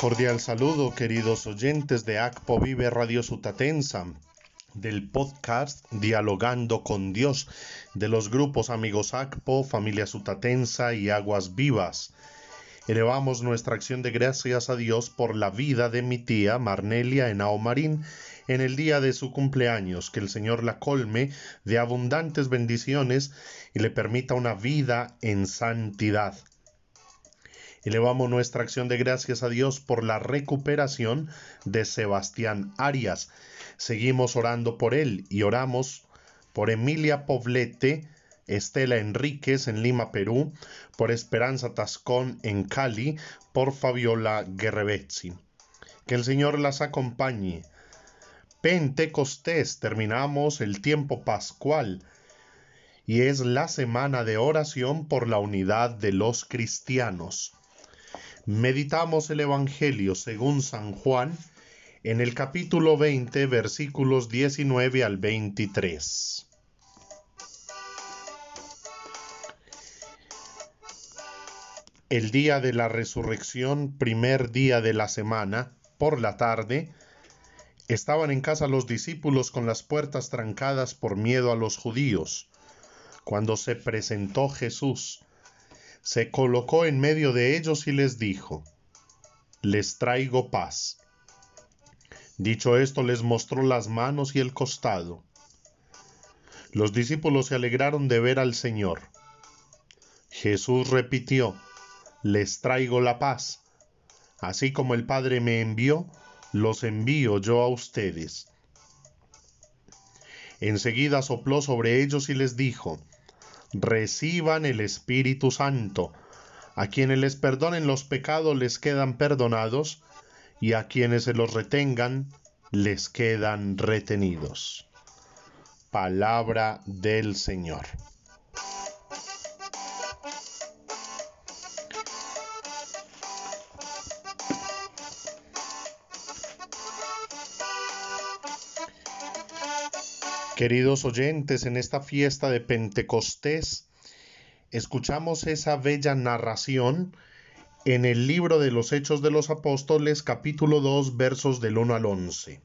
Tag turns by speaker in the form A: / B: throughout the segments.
A: Cordial saludo, queridos oyentes de ACPO Vive Radio Sutatensa, del podcast Dialogando con Dios, de los grupos Amigos ACPO, Familia Sutatensa y Aguas Vivas. Elevamos nuestra acción de gracias a Dios por la vida de mi tía Marnelia Henao Marín en el día de su cumpleaños, que el Señor la colme de abundantes bendiciones y le permita una vida en santidad. Elevamos nuestra acción de gracias a Dios por la recuperación de Sebastián Arias. Seguimos orando por él y oramos por Emilia Poblete, Estela Enríquez en Lima, Perú, por Esperanza Tascón en Cali, por Fabiola Guerrevezzi. Que el Señor las acompañe. Pentecostés, terminamos el tiempo pascual y es la semana de oración por la unidad de los cristianos. Meditamos el Evangelio según San Juan en el capítulo 20 versículos 19 al 23. El día de la resurrección, primer día de la semana, por la tarde, estaban en casa los discípulos con las puertas trancadas por miedo a los judíos. Cuando se presentó Jesús, se colocó en medio de ellos y les dijo, Les traigo paz. Dicho esto, les mostró las manos y el costado. Los discípulos se alegraron de ver al Señor. Jesús repitió, les traigo la paz. Así como el Padre me envió, los envío yo a ustedes. Enseguida sopló sobre ellos y les dijo, reciban el Espíritu Santo. A quienes les perdonen los pecados les quedan perdonados, y a quienes se los retengan les quedan retenidos. Palabra del Señor. Queridos oyentes, en esta fiesta de Pentecostés, escuchamos esa bella narración en el libro de los Hechos de los Apóstoles, capítulo 2, versos del 1 al 11.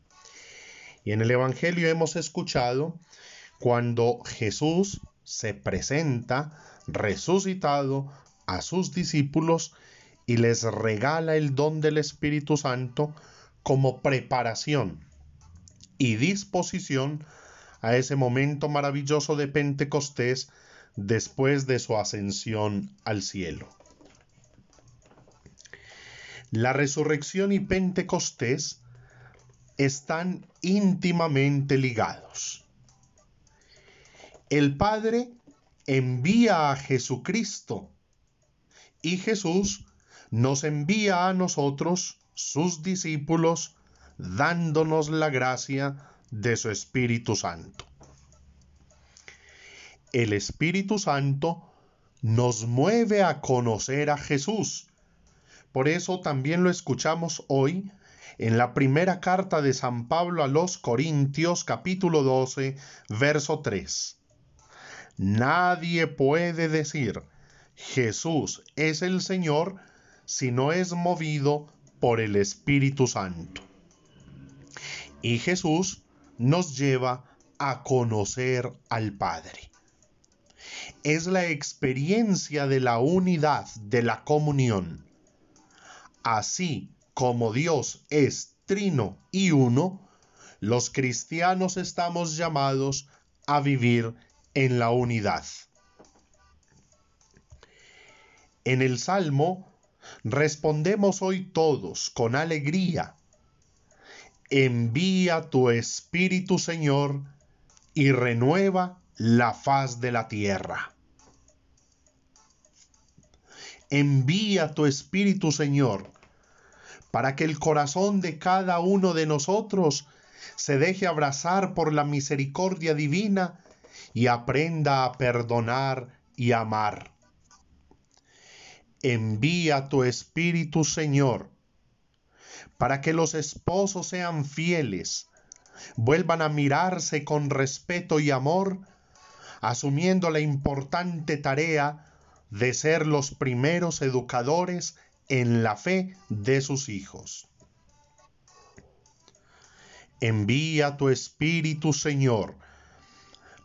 A: Y en el Evangelio hemos escuchado cuando Jesús se presenta resucitado a sus discípulos y les regala el don del Espíritu Santo como preparación y disposición a ese momento maravilloso de Pentecostés después de su ascensión al cielo. La resurrección y Pentecostés están íntimamente ligados. El Padre envía a Jesucristo y Jesús nos envía a nosotros, sus discípulos, dándonos la gracia de su Espíritu Santo. El Espíritu Santo nos mueve a conocer a Jesús. Por eso también lo escuchamos hoy en la primera carta de San Pablo a los Corintios capítulo 12, verso 3. Nadie puede decir Jesús es el Señor si no es movido por el Espíritu Santo. Y Jesús nos lleva a conocer al Padre. Es la experiencia de la unidad, de la comunión. Así como Dios es trino y uno, los cristianos estamos llamados a vivir en la unidad. En el Salmo respondemos hoy todos con alegría envía tu Espíritu, Señor, y renueva la faz de la tierra. Envía tu Espíritu, Señor, para que el corazón de cada uno de nosotros se deje abrazar por la misericordia divina y aprenda a perdonar y amar. Envía tu Espíritu, Señor, para que los esposos sean fieles, vuelvan a mirarse con respeto y amor, asumiendo la importante tarea de ser los primeros educadores en la fe de sus hijos. Envía tu Espíritu, Señor,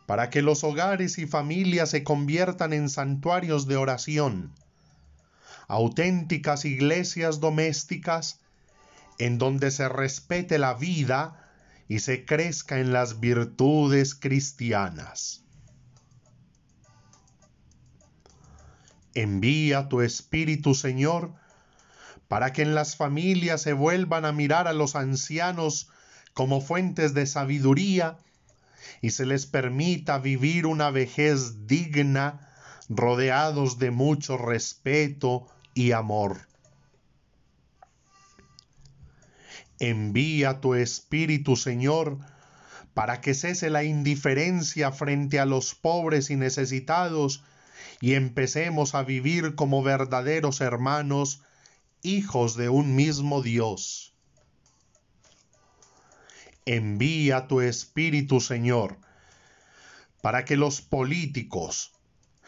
A: para que los hogares y familias se conviertan en santuarios de oración, auténticas iglesias domésticas en donde se respete la vida y se crezca en las virtudes cristianas. Envía tu Espíritu, Señor, para que en las familias se vuelvan a mirar a los ancianos como fuentes de sabiduría y se les permita vivir una vejez digna, rodeados de mucho respeto y amor. Envía tu Espíritu, Señor, para que cese la indiferencia frente a los pobres y necesitados y empecemos a vivir como verdaderos hermanos, hijos de un mismo Dios. Envía tu Espíritu, Señor, para que los políticos,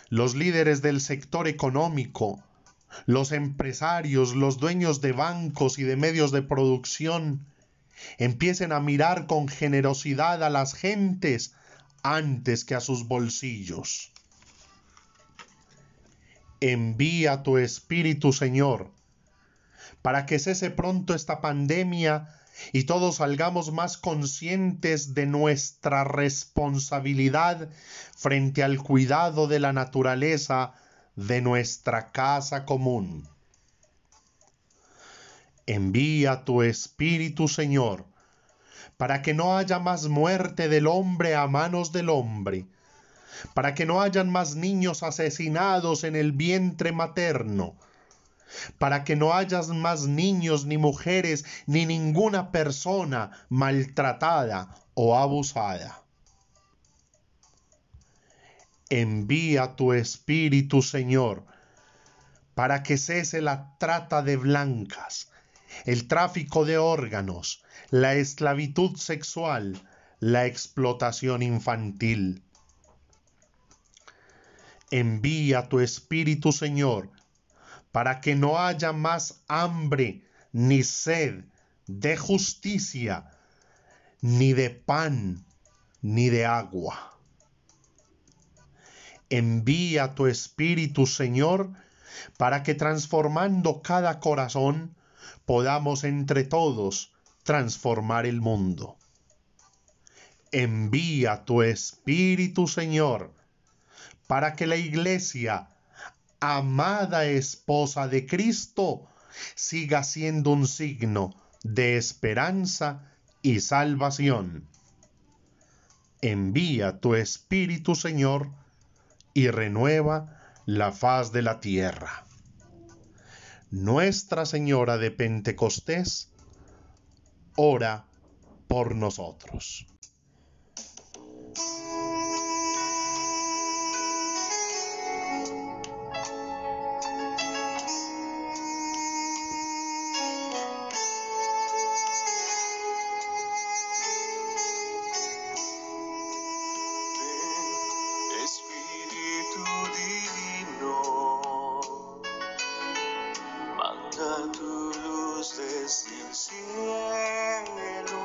A: los líderes del sector económico, los empresarios, los dueños de bancos y de medios de producción empiecen a mirar con generosidad a las gentes antes que a sus bolsillos. Envía tu Espíritu, Señor, para que cese pronto esta pandemia y todos salgamos más conscientes de nuestra responsabilidad frente al cuidado de la naturaleza de nuestra casa común. Envía tu Espíritu, Señor, para que no haya más muerte del hombre a manos del hombre, para que no hayan más niños asesinados en el vientre materno, para que no haya más niños ni mujeres ni ninguna persona maltratada o abusada. Envía tu Espíritu, Señor, para que cese la trata de blancas, el tráfico de órganos, la esclavitud sexual, la explotación infantil. Envía tu Espíritu, Señor, para que no haya más hambre ni sed de justicia, ni de pan, ni de agua. Envía tu Espíritu, Señor, para que transformando cada corazón podamos entre todos transformar el mundo. Envía tu Espíritu, Señor, para que la iglesia, amada esposa de Cristo, siga siendo un signo de esperanza y salvación. Envía tu Espíritu, Señor, y renueva la faz de la tierra. Nuestra Señora de Pentecostés, ora por nosotros.
B: cielo,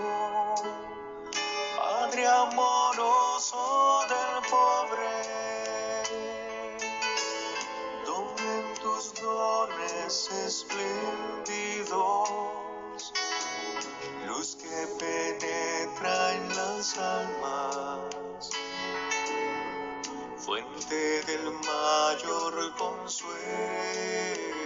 B: Padre amoroso del pobre, donde en tus dones espléndidos, luz que penetra en las almas, fuente del mayor consuelo.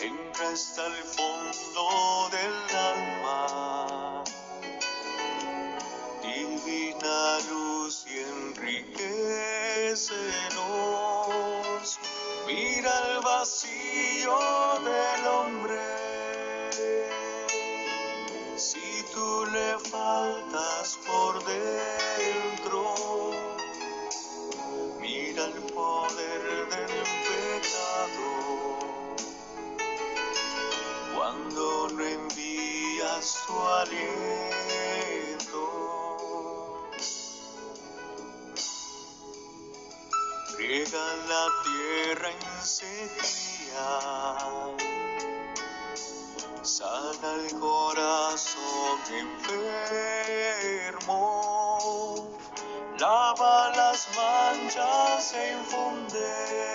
B: Entra hasta el fondo del alma, divina luz y enriquecenos. Mira el vacío del hombre. Si tú le faltas por dentro. Cuando no envías tu aliento, riega la tierra en sequía, sana el corazón enfermo, lava las manchas e infunde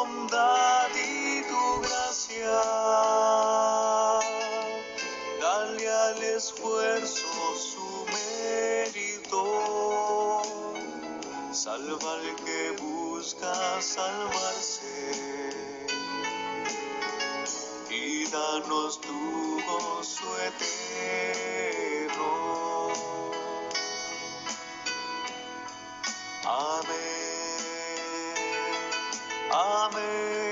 B: bondad tu gracia. Dale al esfuerzo su mérito, salva al que busca salvarse y danos tu gozo eterno. Amén, amén.